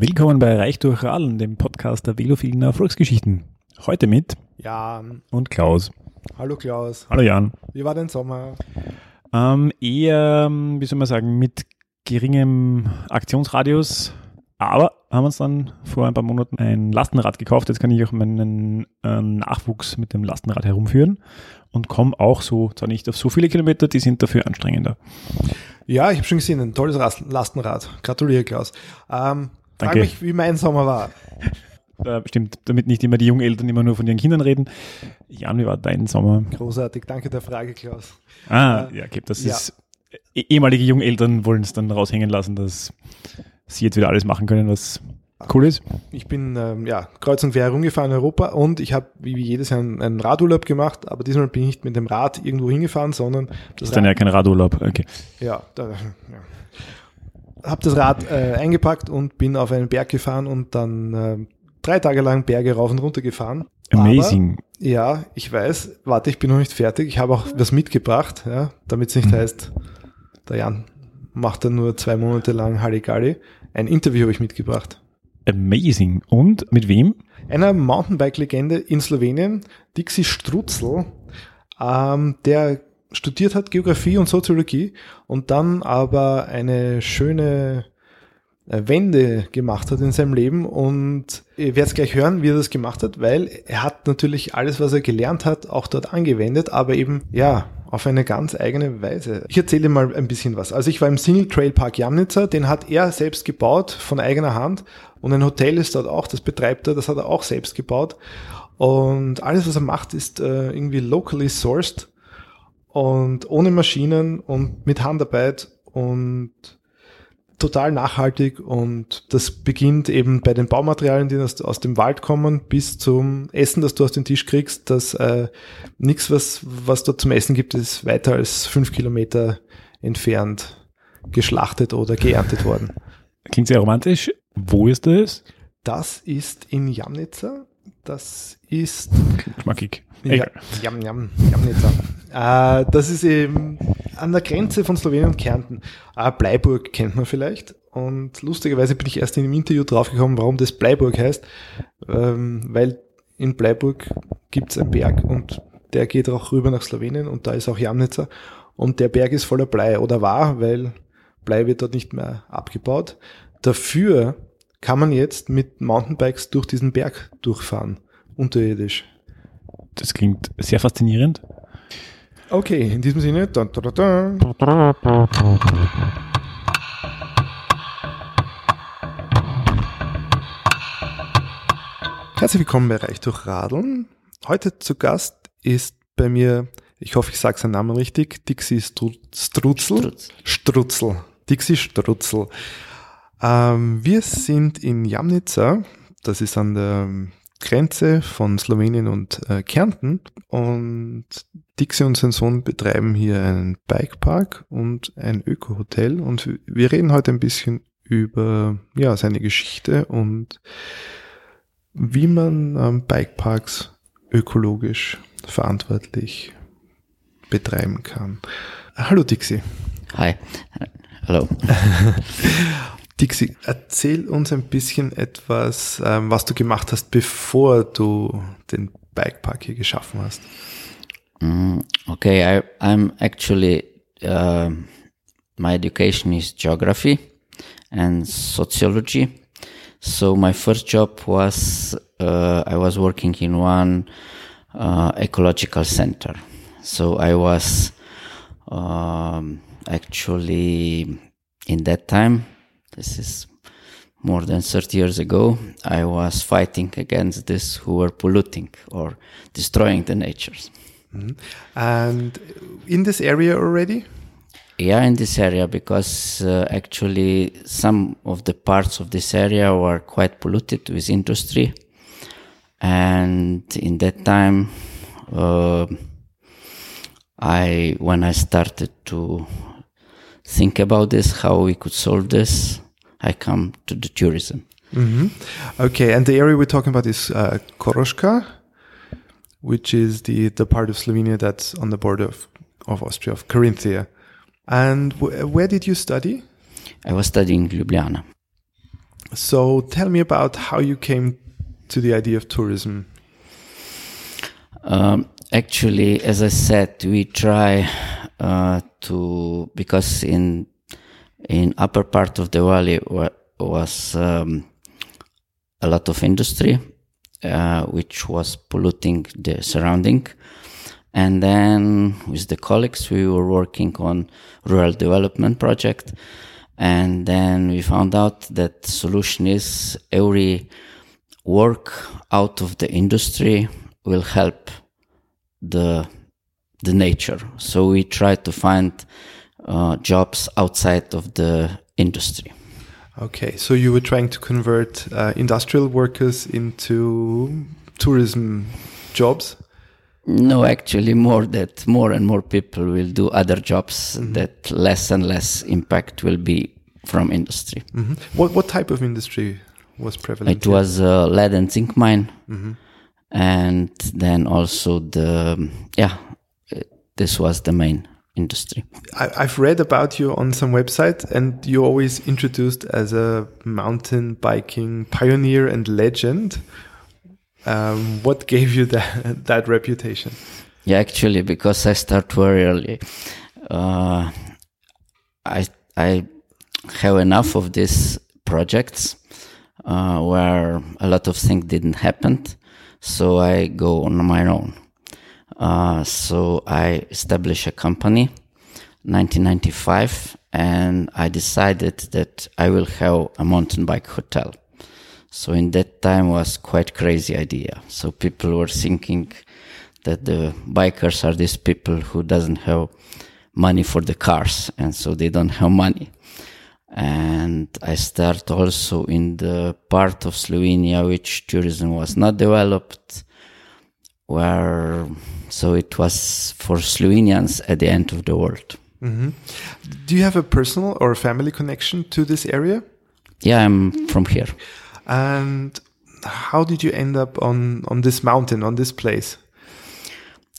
Willkommen bei Reich durch Radeln, dem Podcast der velophilen Erfolgsgeschichten. Heute mit Jan. und Klaus. Hallo Klaus. Hallo Jan. Wie war dein Sommer? Ähm, eher, wie soll man sagen, mit geringem Aktionsradius, aber haben uns dann vor ein paar Monaten ein Lastenrad gekauft. Jetzt kann ich auch meinen äh, Nachwuchs mit dem Lastenrad herumführen und komme auch so, zwar nicht auf so viele Kilometer, die sind dafür anstrengender. Ja, ich habe schon gesehen, ein tolles Lastenrad. Gratuliere, Klaus. Ähm, frag Danke. mich, wie mein Sommer war. Äh, stimmt, damit nicht immer die jungen Eltern immer nur von ihren Kindern reden. Jan, wie war dein Sommer? Großartig, danke der Frage, Klaus. Ah, Äh, ja, okay, das ja. ist eh- ehemalige junge Eltern wollen es dann raushängen lassen, dass sie jetzt wieder alles machen können, was cool ist. Ich bin ähm, ja, kreuz und quer herumgefahren in Europa und ich habe wie jedes Jahr einen, einen Radurlaub gemacht, aber diesmal bin ich nicht mit dem Rad irgendwo hingefahren, sondern Das das ist dann ja kein Radurlaub. Okay. Ja, da, ja. Hab das Rad äh, eingepackt und bin auf einen Berg gefahren und dann äh, drei Tage lang Berge rauf und runter gefahren. Amazing. Aber, ja, ich weiß. Warte, ich bin noch nicht fertig. Ich habe auch was mitgebracht, ja, damit es nicht heißt, der Jan macht dann nur zwei Monate lang Halligalli. Ein Interview habe ich mitgebracht. Amazing. Und mit wem? Einer Mountainbike-Legende in Slowenien, Dixie Strutzel, ähm, der studiert hat Geografie und Soziologie und dann aber eine schöne äh, Wende gemacht hat in seinem Leben und ihr werdet gleich hören, wie er das gemacht hat, weil er hat natürlich alles, was er gelernt hat, auch dort angewendet, aber eben, ja, auf eine ganz eigene Weise. Ich erzähle mal ein bisschen was. Also ich war im Single Trail Park Jamnica, den hat er selbst gebaut, von eigener Hand und ein Hotel ist dort auch, das betreibt er, das hat er auch selbst gebaut und alles, was er macht, ist äh, irgendwie locally sourced und ohne Maschinen und mit Handarbeit und total nachhaltig und das beginnt eben bei den Baumaterialien, die aus, aus dem Wald kommen, bis zum Essen, das du aus dem Tisch kriegst, dass äh, nichts, was, was dort zum Essen gibt, ist weiter als fünf Kilometer entfernt geschlachtet oder geerntet worden. Klingt sehr romantisch. Wo ist das? Das ist in Jamnica. Das ist Schmackig. Ja, jam, jam, Jamnica. Äh, das ist eben an der Grenze von Slowenien und Kärnten. Äh, Bleiburg kennt man vielleicht. Und lustigerweise bin ich erst in einem Interview draufgekommen, warum das Bleiburg heißt. Ähm, weil in Bleiburg gibt's einen Berg und der geht auch rüber nach Slowenien und da ist auch Jamnica. Und der Berg ist voller Blei oder war, weil Blei wird dort nicht mehr abgebaut. Dafür kann man jetzt mit Mountainbikes durch diesen Berg durchfahren, unterirdisch. Das klingt sehr faszinierend. Okay, in diesem Sinne. Dun, dun, dun. Herzlich willkommen bei Reich durch Radeln. Heute zu Gast ist bei mir, ich hoffe, ich sage seinen Namen richtig, Dixie Stru Strutzel. Strutz. Strutzel. Dixie Strutzel. Ähm, wir sind in Jamnica, das ist an der Grenze von Slowenien und äh, Kärnten und Dixie und sein Sohn betreiben hier einen Bikepark und ein Öko-Hotel und wir reden heute ein bisschen über ja, seine Geschichte und wie man ähm, Bikeparks ökologisch verantwortlich betreiben kann. Hallo Dixie. Hi. Hello. Dixie, erzähl uns ein bisschen etwas, ähm, was du gemacht hast, bevor du den Bikepark hier geschaffen hast. Mm, okay, I, I'm actually, uh, my education is geography and sociology. So my first job was, uh, I was working in one uh, ecological center. So I was um, actually in that time, this is more than 30 years ago, I was fighting against this who were polluting or destroying the natures. And in this area already? Yeah, in this area because uh, actually some of the parts of this area were quite polluted with industry, and in that time, uh, I when I started to think about this, how we could solve this, I come to the tourism. Okay, and the area we're talking about is uh, Koroška, which is the, the part of Slovenia that's on the border of, of Austria, of Carinthia. And wh- where did you study? I was studying in Ljubljana. So tell me about how you came to the idea of tourism. Um, actually, as I said, we try uh, to because in in upper part of the valley wa- was um, a lot of industry, uh, which was polluting the surrounding. And then with the colleagues, we were working on rural development project. And then we found out that solution is every work out of the industry will help the the nature. So we try to find uh, jobs outside of the industry. Okay, so you were trying to convert uh, industrial workers into tourism jobs. No, actually, more that more and more people will do other jobs. That less and less impact will be from industry. hmm What what type of industry was prevalent? It here? was a lead and zinc mine, and then also the yeah, uh, this was the main industry. I, I've read about you on some website, and you're always introduced as a mountain biking pioneer and legend. Um, what gave you that that reputation? Yeah, actually, because I start very early, uh, I I have enough of these projects uh, where a lot of things didn't happen, so I go on my own. Uh, so I established a company, 1995, and I decided that I will have a mountain bike hotel. So in that time was quite crazy idea. So people were thinking that the bikers are these people who doesn't have money for the cars and so they don't have money. And I start also in the part of Slovenia which tourism was not developed where so it was for Slovenians at the end of the world. Mm-hmm. Do you have a personal or family connection to this area? Yeah, I'm from here. And how did you end up on on this mountain, on this place?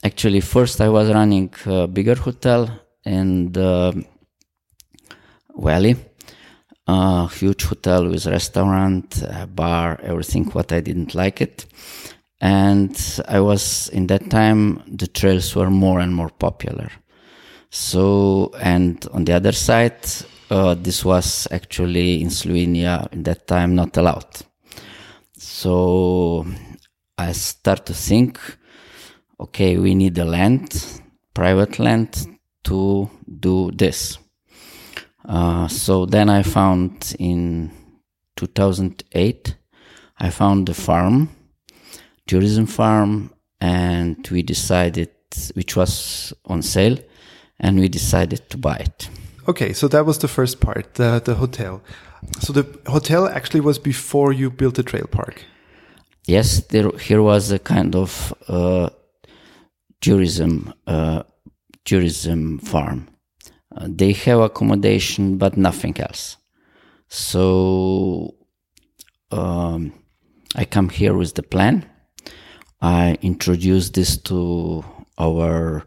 Actually, first I was running a bigger hotel in the uh, valley, a huge hotel with restaurant, a bar, everything. What I didn't like it, and I was in that time the trails were more and more popular. So, and on the other side, uh, this was actually in Slovenia in that time not allowed. So I start to think, okay, we need a land, private land to do this. Uh, so then I found in 2008, I found the farm, tourism farm, and we decided, which was on sale, and we decided to buy it. Okay, so that was the first part, the the hotel. So the hotel actually was before you built the trail park. Yes, there here was a kind of uh, tourism uh, tourism farm. Uh, they have accommodation, but nothing else. So um, I come here with the plan. I introduced this to our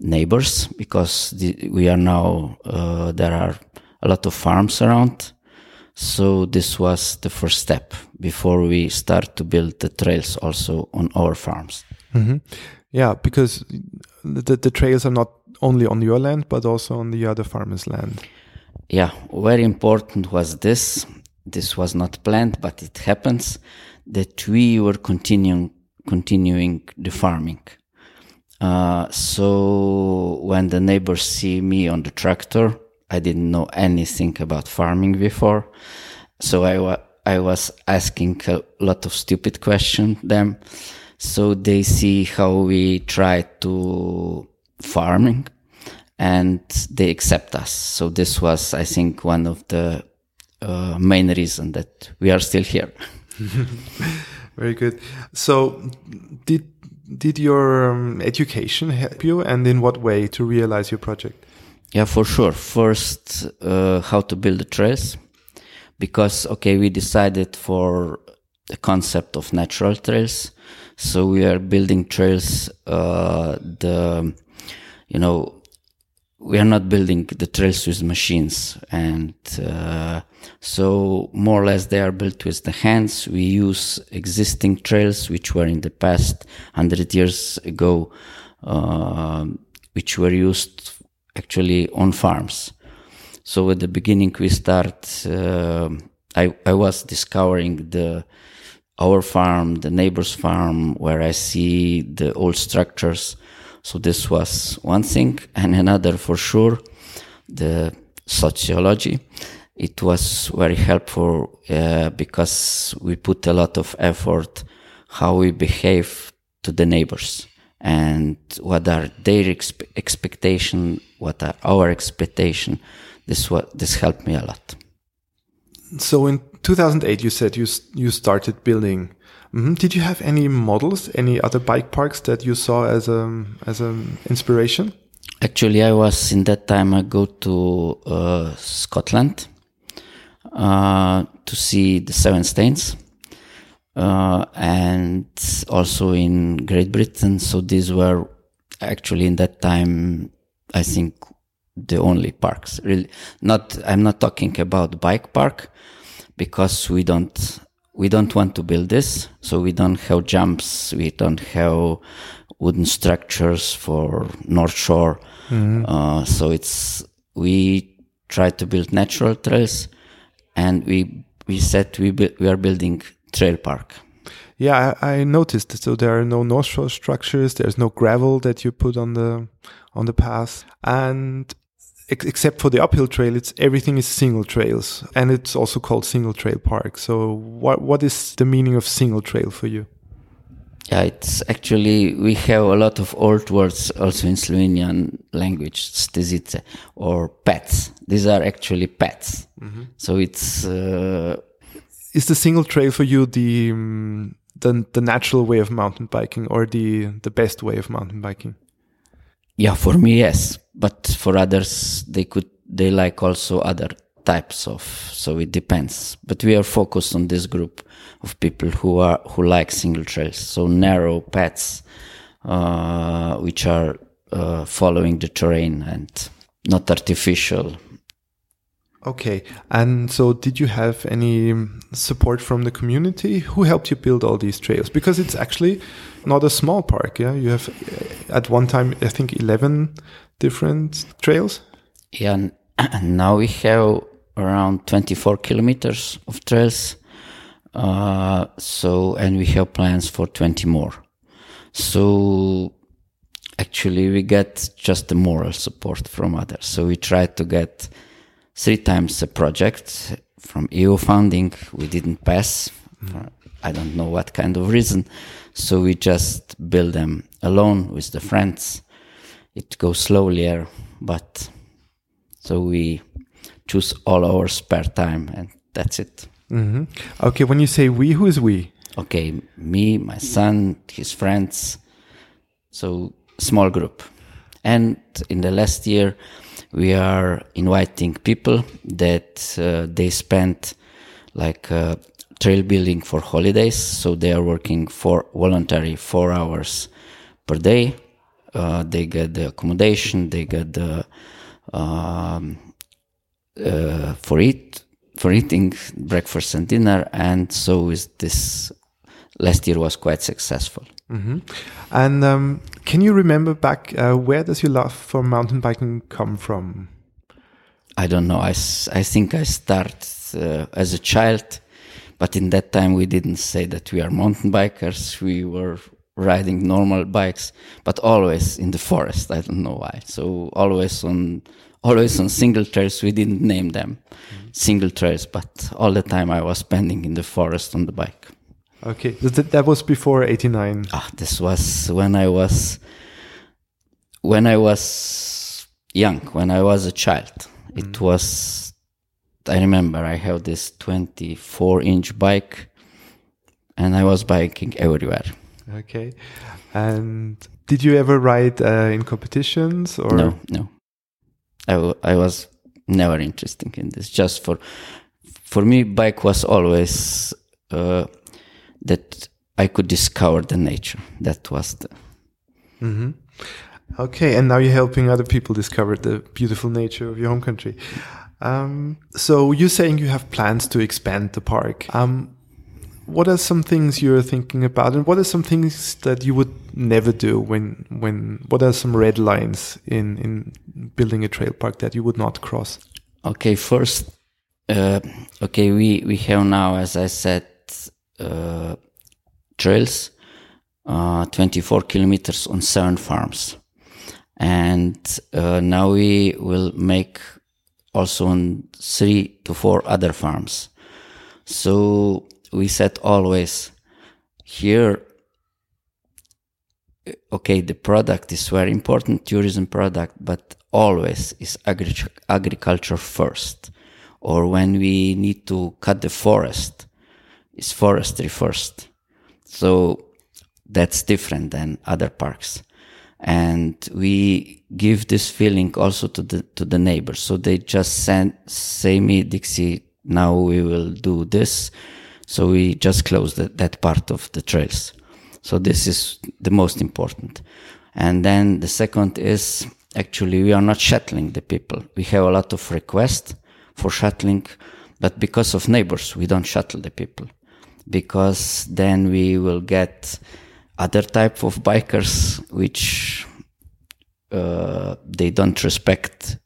neighbors because the, we are now uh, there are a lot of farms around. So this was the first step before we start to build the trails also on our farms. Yeah, because the the trails are not only on your land but also on the other farmers' land. Yeah, very important was this. This was not planned, but it happens that we were continuing continuing the farming. Uh, so when the neighbors see me on the tractor, I didn't know anything about farming before. So I, wa- I was asking a lot of stupid questions them. So they see how we try to farming and they accept us. So this was, I think, one of the uh, main reason that we are still here. Very good. So did did your um, education help you, and in what way to realize your project? Yeah, for sure. First, uh, how to build the trails, because okay, we decided for the concept of natural trails, so we are building trails. Uh, the you know we are not building the trails with machines and uh, so more or less they are built with the hands. We use existing trails which were in the past 100 years ago uh, which were used actually on farms. So at the beginning we start uh, I, I was discovering the our farm the neighbor's farm where i see the old structures so this was one thing, and another for sure, the sociology. It was very helpful uh, because we put a lot of effort how we behave to the neighbors and what are their expe- expectation, what are our expectation. This what this helped me a lot. So in 2008, you said you you started building Mm-hmm. Did you have any models, any other bike parks that you saw as a as an inspiration? Actually, I was in that time. I go to uh, Scotland uh, to see the Seven Stanes, uh, and also in Great Britain. So these were actually in that time, I think, the only parks. Really, not. I'm not talking about bike park because we don't we don't want to build this, so we don't have jumps, we don't have wooden structures for North Shore. Mm-hmm. Uh, so it's we try to build natural trails, and we we said we bu- we are building trail park. Yeah, I, I, noticed. So there are no North Shore structures. There's no gravel that you put on the on the path, and except for the uphill trail, it's everything is single trails, and it's also called single trail park. So, what what is the meaning of single trail for you? Yeah, it's actually we have a lot of old words also in Slovenian language, stezice or pets. These are actually pets. Mm -hmm. So it's uh, is the single trail for you the um, the the natural way of mountain biking or the the best way of mountain biking? Yeah, for me, yes. But for others, they could, they like also other types of, so it depends. But we are focused on this group of people who are, who like single trails. So narrow paths, uh, which are, uh, following the terrain and not artificial Okay. And so did you have any support from the community? Who helped you build all these trails? Because it's actually not a small park. Yeah. You have at one time, I think 11 different trails. Yeah. And now we have around 24 kilometers of trails. Uh, so, and we have plans for 20 more. So actually we get just the moral support from others. So we try to get three times a project from EU funding. We didn't pass. Mm. I don't know what kind of reason. So we just build them alone with the friends. It goes slowly, but so we choose all our spare time and that's it. Mm-hmm. Okay, when you say we, who is we? Okay, me, my son, his friends. So small group. And in the last year, we are inviting people that uh, they spend like uh, trail building for holidays. So they are working for voluntary four hours per day. Uh, they get the accommodation, they get the um, uh, for eat for eating breakfast and dinner, and so is this. Last year was quite successful. Mm-hmm. And um, can you remember back uh, where does your love for mountain biking come from? I don't know. I, I think I started uh, as a child, but in that time we didn't say that we are mountain bikers. We were riding normal bikes, but always in the forest. I don't know why. So always on always on single trails. We didn't name them mm-hmm. single trails, but all the time I was spending in the forest on the bike. Okay, that, that was before 89. Ah, this was when I was when I was young, when I was a child. Mm. It was I remember I have this 24 inch bike and I was biking everywhere. Okay. And did you ever ride uh, in competitions or No, no. I, I was never interested in this. Just for for me bike was always uh, that I could discover the nature. That was the. Mm-hmm. Okay, and now you're helping other people discover the beautiful nature of your home country. Um, so you're saying you have plans to expand the park. Um, what are some things you're thinking about, and what are some things that you would never do when when? What are some red lines in in building a trail park that you would not cross? Okay, first, uh, okay, we we have now, as I said, trails, uh, 24 kilometers on seven farms, and uh, now we will make also on three to four other farms. So we said always here okay the product is very important tourism product but always is agri- agriculture first or when we need to cut the forest is forestry first so that's different than other parks and we give this feeling also to the to the neighbors so they just send say me dixie now we will do this so we just close that, that part of the trails. So this is the most important. And then the second is actually we are not shuttling the people. We have a lot of requests for shuttling, but because of neighbors, we don't shuttle the people because then we will get other type of bikers which uh, they don't respect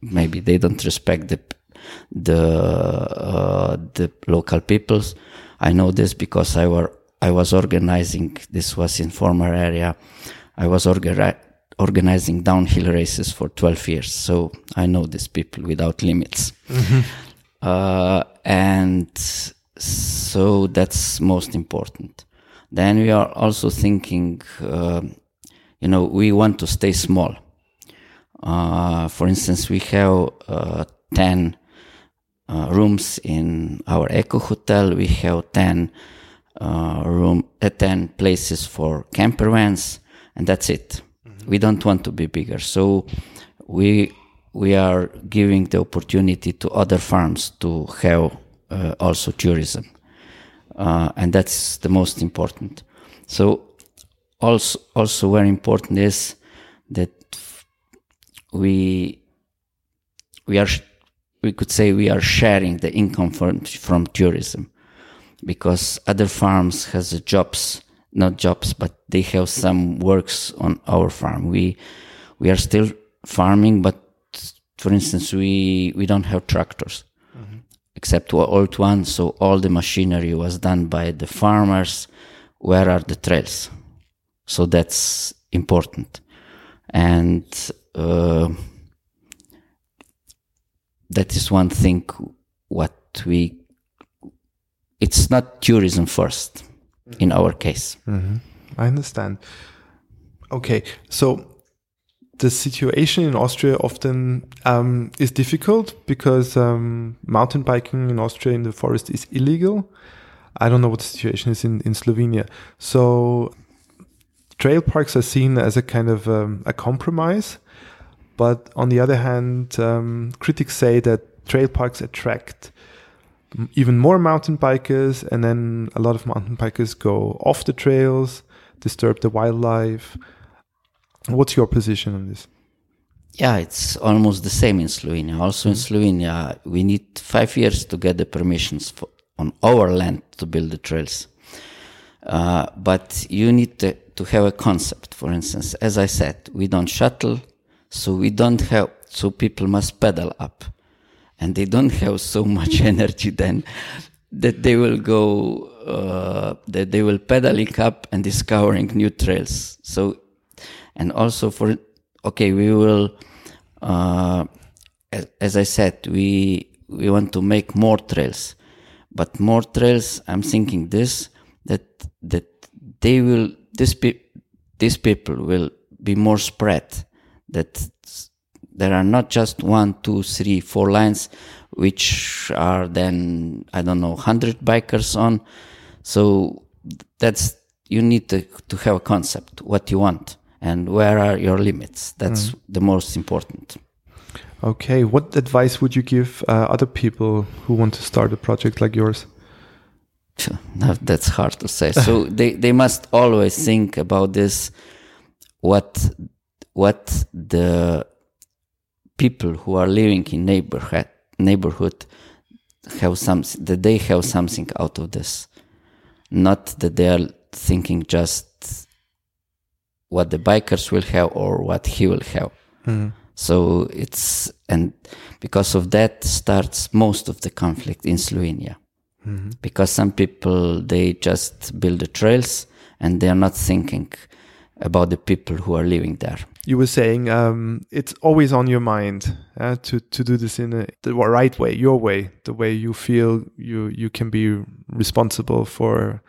maybe they don't respect the the uh, the local peoples. I know this because I were I was organizing. This was in former area. I was organi- organizing downhill races for 12 years, so I know these people without limits. Mm-hmm. Uh, and so that's most important. Then we are also thinking, uh, you know, we want to stay small. Uh, for instance, we have uh, 10 uh, rooms in our eco hotel. We have 10 uh, room, uh, 10 places for camper vans, and that's it. Mm-hmm. We don't want to be bigger. So we, we are giving the opportunity to other farms to have uh, also tourism. Uh, and that's the most important. So also, also very important is that we, we are we could say we are sharing the income from, from tourism because other farms has jobs, not jobs, but they have some works on our farm. We, we are still farming, but for instance, we, we don't have tractors. Except old ones. So all the machinery was done by the farmers. Where are the trails? So that's important. And, uh, that is one thing what we it's not tourism 1st in our case mm-hmm. i understand okay so the situation in austria often um, is difficult because um, mountain biking in austria in the forest is illegal i don't know what the situation is in, in slovenia so trail parks are seen as a kind of um, a compromise but on the other hand, um, critics say that trail parks attract even more mountain bikers, and then a lot of mountain bikers go off the trails, disturb the wildlife. What's your position on this? Yeah, it's almost the same in Slovenia. Also in mm-hmm. Slovenia, we need five years to get the permissions for, on our land to build the trails. Uh, but you need to, to have a concept. For instance, as I said, we don't shuttle so we don't have, so people must pedal up and they don't have so much energy then that they will go, uh, that they will pedaling up and discovering new trails. So, and also for, okay, we will, uh, as, as I said, we, we want to make more trails, but more trails, I'm thinking this, that, that they will, this pe- these people will be more spread. That there are not just one, two, three, four lines, which are then, I don't know, 100 bikers on. So that's, you need to, to have a concept, what you want and where are your limits. That's mm. the most important. Okay. What advice would you give uh, other people who want to start a project like yours? That's hard to say. So they, they must always think about this, what what the people who are living in neighborhood neighborhood have something that they have something out of this not that they are thinking just what the bikers will have or what he will have. So it's and because of that starts most of the conflict in slovenia. Because some people they just build the trails and they are not thinking about the people who are living there. You were saying um, it's always on your mind uh, to to do this in a, the right way, your way, the way you feel you you can be responsible for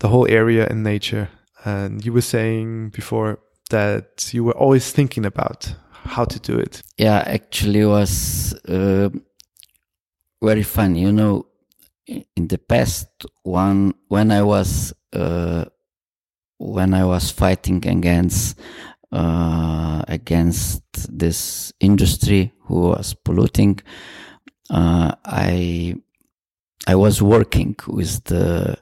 the whole area and nature. And you were saying before that you were always thinking about how to do it. yeah actually was uh, very fun you know in the past one when i was uh, when i was fighting against uh, against this industry who was polluting uh, i i was working with the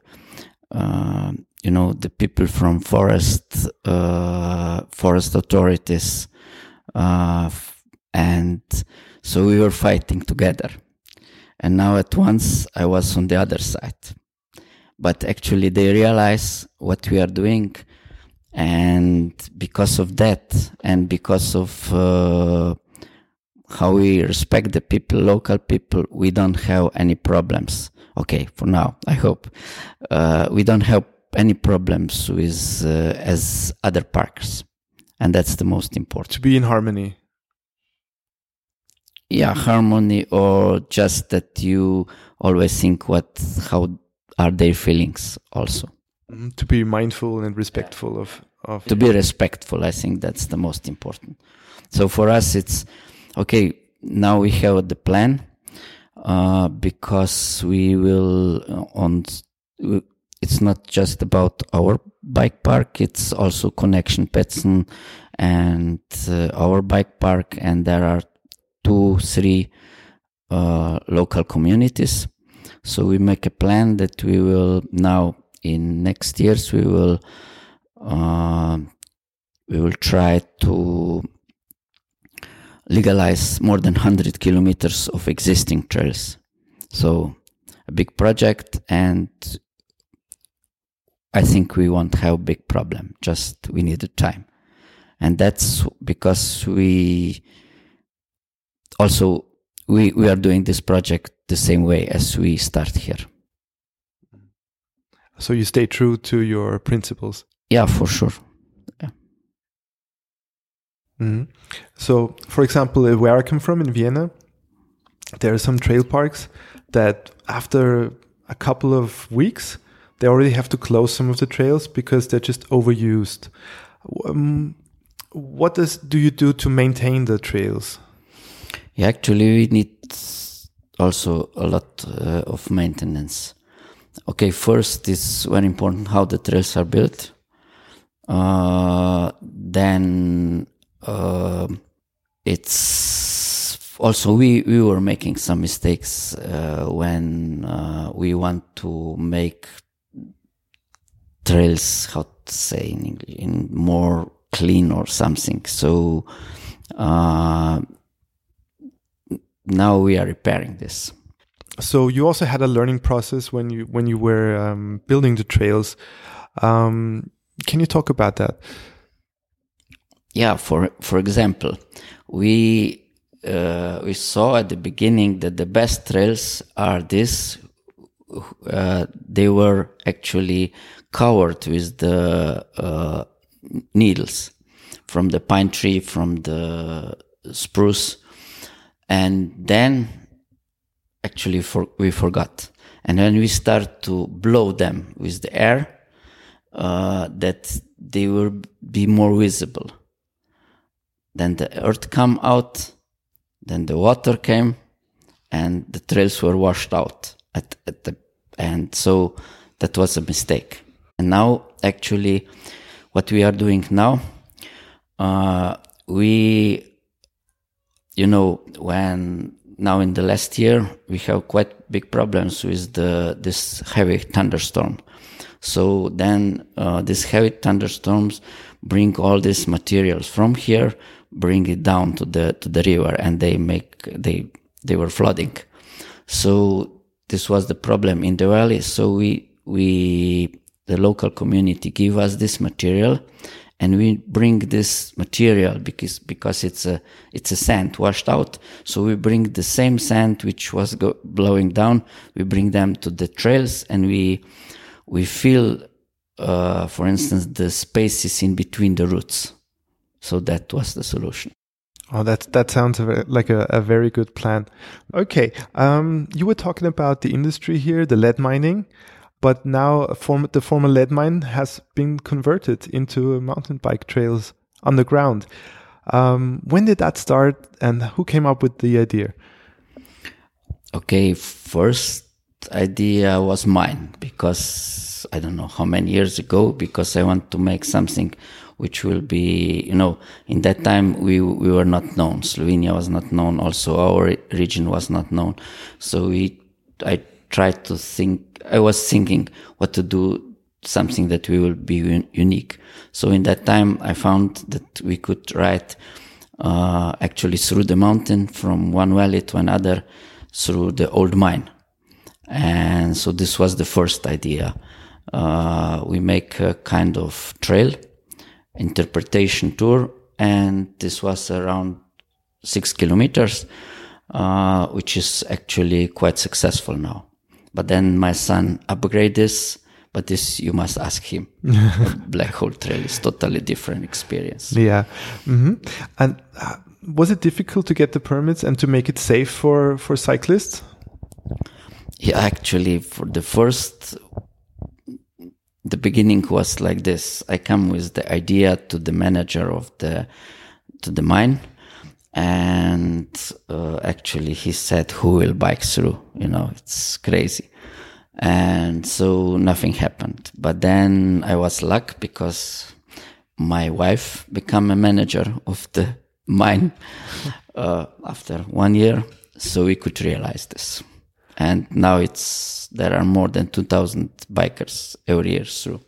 uh, you know the people from forest uh, forest authorities uh, and so we were fighting together. And now at once I was on the other side. But actually they realize what we are doing. And because of that, and because of uh, how we respect the people, local people, we don't have any problems. Okay, for now, I hope. Uh, we don't have any problems with uh, as other parks And that's the most important To be in harmony. yeah harmony or just that you always think what how are their feelings also Mhm. To be mindful and respectful of of to be respectful i think that's the most important so for us it's okay now we have the plan uh, because we will uh, on it's not just about our bike park it's also connection petson and uh, our bike park and there are two three uh, local communities so we make a plan that we will now in next years we will uh, we will try to legalize more than 100 kilometers of existing trails. So, a big project, and I think we won't have a big problem. Just we need the time. And that's because we also we, we are doing this project the same way as we start here. so you stay true to your principles. Yeah, for sure. Mhm. So, for example, uh, where I come from in Vienna, there are some trail parks that after a couple of weeks, they already have to close some of the trails because they're just overused. Um, what does do you do to maintain the trails? Yeah, actually, we need also a lot uh, of maintenance. Okay, first it's very important how the trails are built. Uh, then uh, it's also we we were making some mistakes uh, when uh, we want to make trails how to say in English in more clean or something. So. Uh, now we are repairing this. So you also had a learning process when you when you were um, building the trails. Um, can you talk about that? Yeah, for for example, we uh, we saw at the beginning that the best trails are this. Uh, they were actually covered with the uh, needles from the pine tree, from the spruce, and then actually for, we forgot. And when we start to blow them with the air, uh, that they will be more visible. Then the earth come out, then the water came, and the trails were washed out at, at the end. So that was a mistake. And now, actually, what we are doing now, uh, we, you know, when now in the last year we have quite big problems with the this heavy thunderstorm. So then uh, these heavy thunderstorms bring all these materials from here, bring it down to the to the river, and they make they they were flooding. So this was the problem in the valley. So we we the local community give us this material and we bring this material because because it's a it's a sand washed out. So we bring the same sand which was go, blowing down we bring them to the trails and we we fill uh, for instance the spaces in between the roots. So that was the solution. Oh, that that sounds like a, a very good plan. Okay, um, you were talking about the industry here, the lead mining but now form, the former lead mine has been converted into mountain bike trails underground. Um, when did that start, and who came up with the idea? Okay, first idea was mine because I don't know how many years ago because I want to make something which will be you know in that time we we were not known Slovenia was not known also our region was not known so we I tried to think, I was thinking what to do something that we will be un- unique. So in that time, I found that we could ride uh, actually through the mountain from one valley to another through the old mine. And so this was the first idea. Uh, we make a kind of trail interpretation tour, and this was around six kilometers, uh, which is actually quite successful now. But then my son upgraded this, but this you must ask him. Black Hole Trail is totally different experience. Yeah, mm-hmm. and uh, was it difficult to get the permits and to make it safe for for cyclists? Yeah, actually, for the first, the beginning was like this. I come with the idea to the manager of the to the mine and uh, actually he said who will bike through? You know it's crazy. And so nothing happened. But then i was luck because my wife became a manager of the mine uh, after one year. So we could realize this. And now it's there are more than 2000 bikers every year through.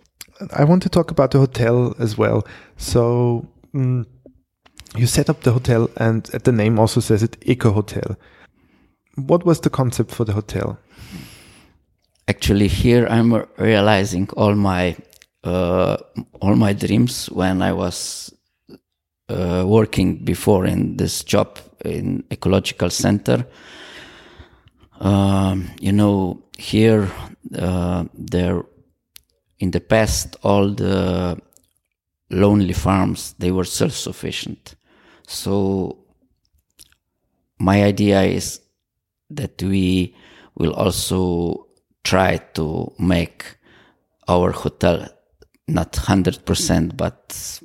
I want to talk about the hotel as well. So mm, you set up the hotel and the name also says it eco hotel. What was the concept for the hotel? Actually here i'm realizing all my uh, all my dreams when i was uh, working before in this job in ecological center. Um, you know here uh, there in the past all the lonely farms they were self-sufficient so my idea is that we will also try to make our hotel not 100% but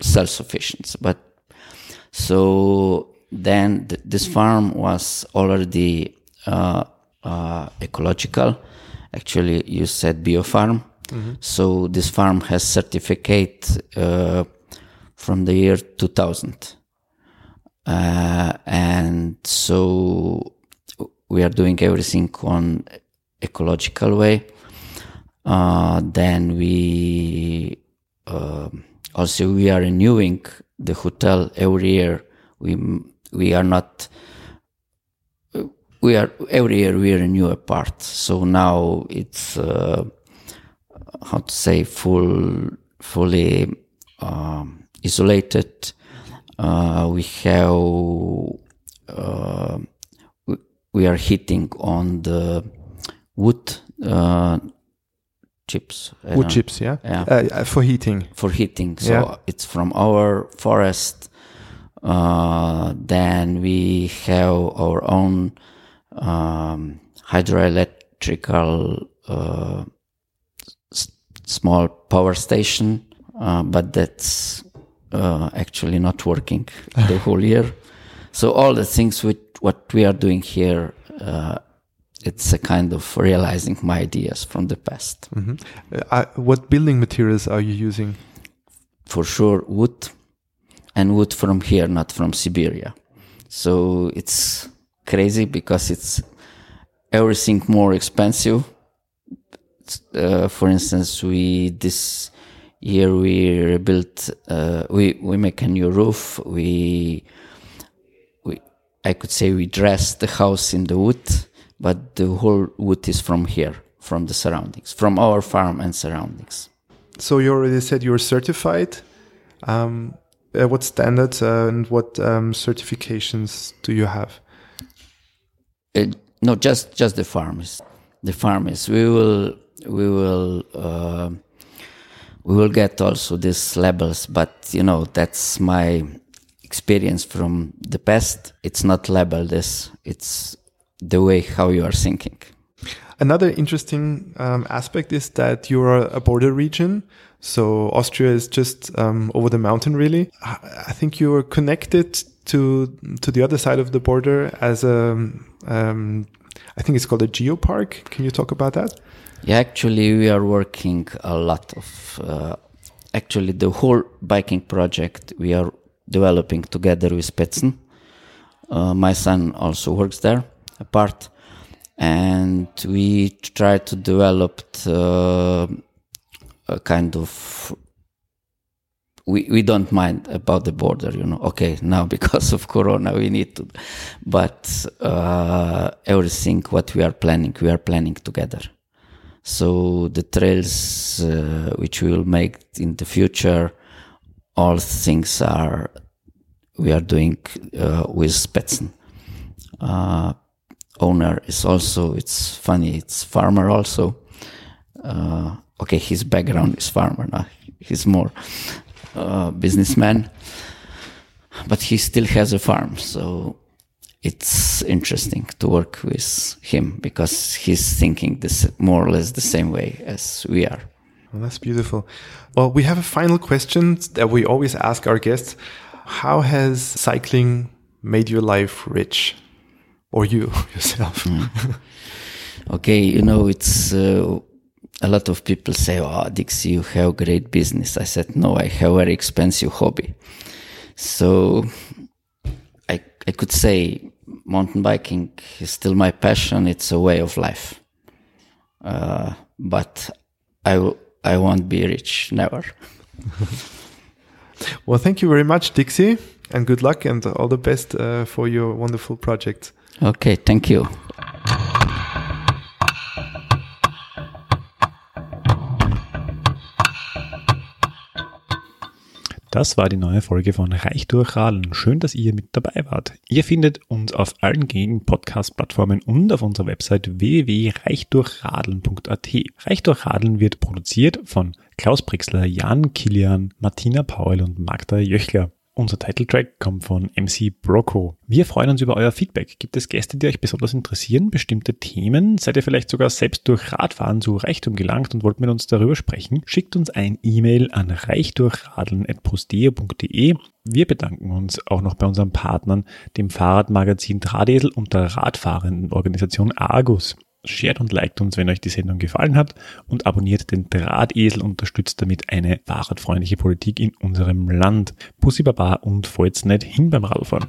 self-sufficient. But so then th this farm was already uh, uh, ecological. Actually you said biofarm mm -hmm. so this farm has certificate uh, from the year 2000. Uh, and so we are doing everything on ecological way. Uh, then we uh, also we are renewing the hotel every year. We we are not we are every year we renew a part. So now it's uh, how to say full fully um, isolated. Uh, we have uh, we are hitting on the wood uh, chips. Wood chips, yeah, yeah, uh, for heating. For heating, so yeah. it's from our forest. Uh, then we have our own um, hydroelectrical uh, small power station, but that's uh, actually not working the whole year. So all the things with what we are doing here, uh, it's a kind of realizing my ideas from the past. Mm -hmm. uh, what building materials are you using? For sure, wood, and wood from here, not from Siberia. So it's crazy because it's everything more expensive. uh, for instance, we this year we rebuilt, uh, we we make a new roof. We we I could say we dressed the house in the wood, but the whole wood is from here, from the surroundings, from our farm and surroundings. So you already said you were certified. Um, uh, what standards uh, and what um, certifications do you have? Uh, no, just just the farmers. The farmers. We will we will uh, we will get also these labels, but you know that's my experience from the past. It's not labeled as it's the way how you are thinking. Another interesting um, aspect is that you are a border region. So Austria is just um, over the mountain, really. I think you are connected to to the other side of the border as a, um, I think it's called a geopark. Can you talk about that? Yeah, actually, we are working a lot of. Uh, actually, the whole biking project we are developing together with Petzen. Uh, my son also works there, apart, and we try to develop uh, a kind of we, we don't mind about the border, you know. Okay, now because of Corona, we need to, but uh, everything what we are planning, we are planning together. So the trails uh, which we will make in the future, all things are we are doing uh, with Petzen. Uh, owner is also it's funny it's farmer also. Uh, okay, his background is farmer now. He's more uh, businessman, but he still has a farm. So it's interesting to work with him because he's thinking this more or less the same way as we are. Well, that's beautiful. Well, we have a final question that we always ask our guests. How has cycling made your life rich? Or you yourself? Mm. okay, you know, it's uh, a lot of people say, "Oh, Dixie, you have great business." I said, "No, I have a very expensive hobby." So I could say mountain biking is still my passion. It's a way of life, uh, but I I won't be rich, never. well, thank you very much, Dixie, and good luck and all the best uh, for your wonderful project. Okay, thank you. Das war die neue Folge von Reich durch Radeln. Schön, dass ihr mit dabei wart. Ihr findet uns auf allen gängigen Podcast-Plattformen und auf unserer Website www.reichdurchradeln.at. Reich durch Radeln wird produziert von Klaus Brixler, Jan Kilian, Martina Paul und Magda Jöchler. Unser Titeltrack kommt von MC Broco. Wir freuen uns über euer Feedback. Gibt es Gäste, die euch besonders interessieren? Bestimmte Themen? Seid ihr vielleicht sogar selbst durch Radfahren zu Reichtum gelangt und wollt mit uns darüber sprechen? Schickt uns ein E-Mail an reichdurchradeln.posteo.de. Wir bedanken uns auch noch bei unseren Partnern, dem Fahrradmagazin Drahdesel und der Radfahrendenorganisation Argus. Shared und liked uns, wenn euch die Sendung gefallen hat und abonniert den Drahtesel, unterstützt damit eine fahrradfreundliche Politik in unserem Land. Pussy Baba und Volz nicht hin beim Radfahren.